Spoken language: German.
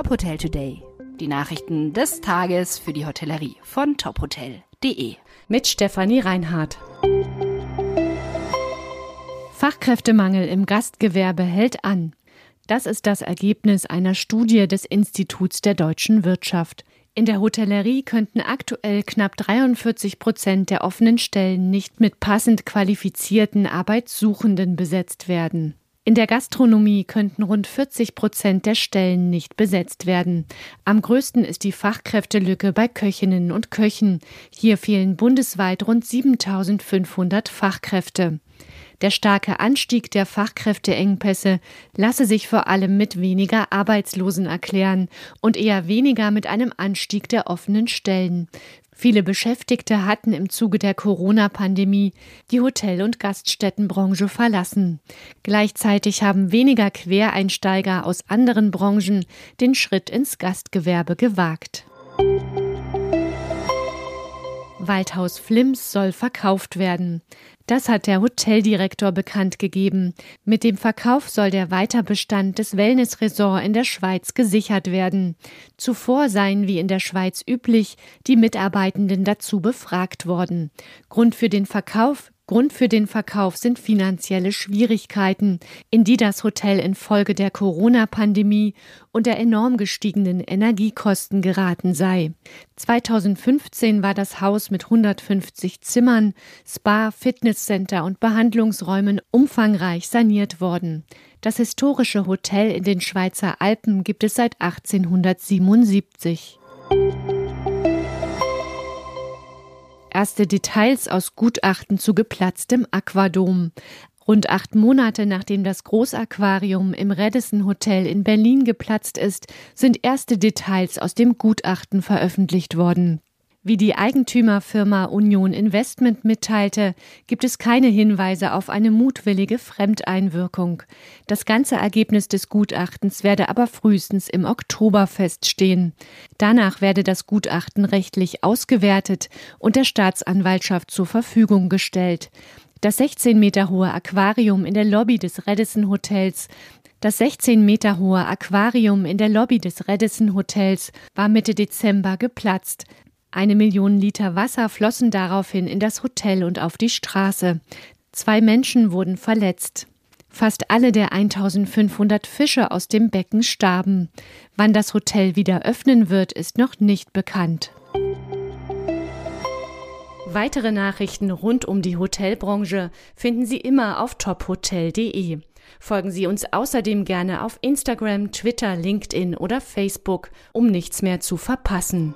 Top Hotel Today. Die Nachrichten des Tages für die Hotellerie von tophotel.de. Mit Stefanie Reinhardt. Fachkräftemangel im Gastgewerbe hält an. Das ist das Ergebnis einer Studie des Instituts der deutschen Wirtschaft. In der Hotellerie könnten aktuell knapp 43 Prozent der offenen Stellen nicht mit passend qualifizierten Arbeitssuchenden besetzt werden. In der Gastronomie könnten rund 40 Prozent der Stellen nicht besetzt werden. Am größten ist die Fachkräftelücke bei Köchinnen und Köchen. Hier fehlen bundesweit rund 7500 Fachkräfte. Der starke Anstieg der Fachkräfteengpässe lasse sich vor allem mit weniger Arbeitslosen erklären und eher weniger mit einem Anstieg der offenen Stellen. Viele Beschäftigte hatten im Zuge der Corona-Pandemie die Hotel- und Gaststättenbranche verlassen. Gleichzeitig haben weniger Quereinsteiger aus anderen Branchen den Schritt ins Gastgewerbe gewagt. Waldhaus Flims soll verkauft werden. Das hat der Hoteldirektor bekannt gegeben. Mit dem Verkauf soll der Weiterbestand des Wellnessresort in der Schweiz gesichert werden. Zuvor seien wie in der Schweiz üblich die Mitarbeitenden dazu befragt worden. Grund für den Verkauf Grund für den Verkauf sind finanzielle Schwierigkeiten, in die das Hotel infolge der Corona-Pandemie und der enorm gestiegenen Energiekosten geraten sei. 2015 war das Haus mit 150 Zimmern, Spa, Fitnesscenter und Behandlungsräumen umfangreich saniert worden. Das historische Hotel in den Schweizer Alpen gibt es seit 1877. Erste Details aus Gutachten zu geplatztem Aquadom. Rund acht Monate nachdem das Großaquarium im Redison Hotel in Berlin geplatzt ist, sind erste Details aus dem Gutachten veröffentlicht worden. Wie die Eigentümerfirma Union Investment mitteilte, gibt es keine Hinweise auf eine mutwillige Fremdeinwirkung. Das ganze Ergebnis des Gutachtens werde aber frühestens im Oktober feststehen. Danach werde das Gutachten rechtlich ausgewertet und der Staatsanwaltschaft zur Verfügung gestellt. Das 16 Meter hohe Aquarium in der Lobby des Redison Hotels das 16 Meter hohe Aquarium in der Lobby des Redison Hotels war Mitte Dezember geplatzt. Eine Million Liter Wasser flossen daraufhin in das Hotel und auf die Straße. Zwei Menschen wurden verletzt. Fast alle der 1500 Fische aus dem Becken starben. Wann das Hotel wieder öffnen wird, ist noch nicht bekannt. Weitere Nachrichten rund um die Hotelbranche finden Sie immer auf tophotel.de. Folgen Sie uns außerdem gerne auf Instagram, Twitter, LinkedIn oder Facebook, um nichts mehr zu verpassen.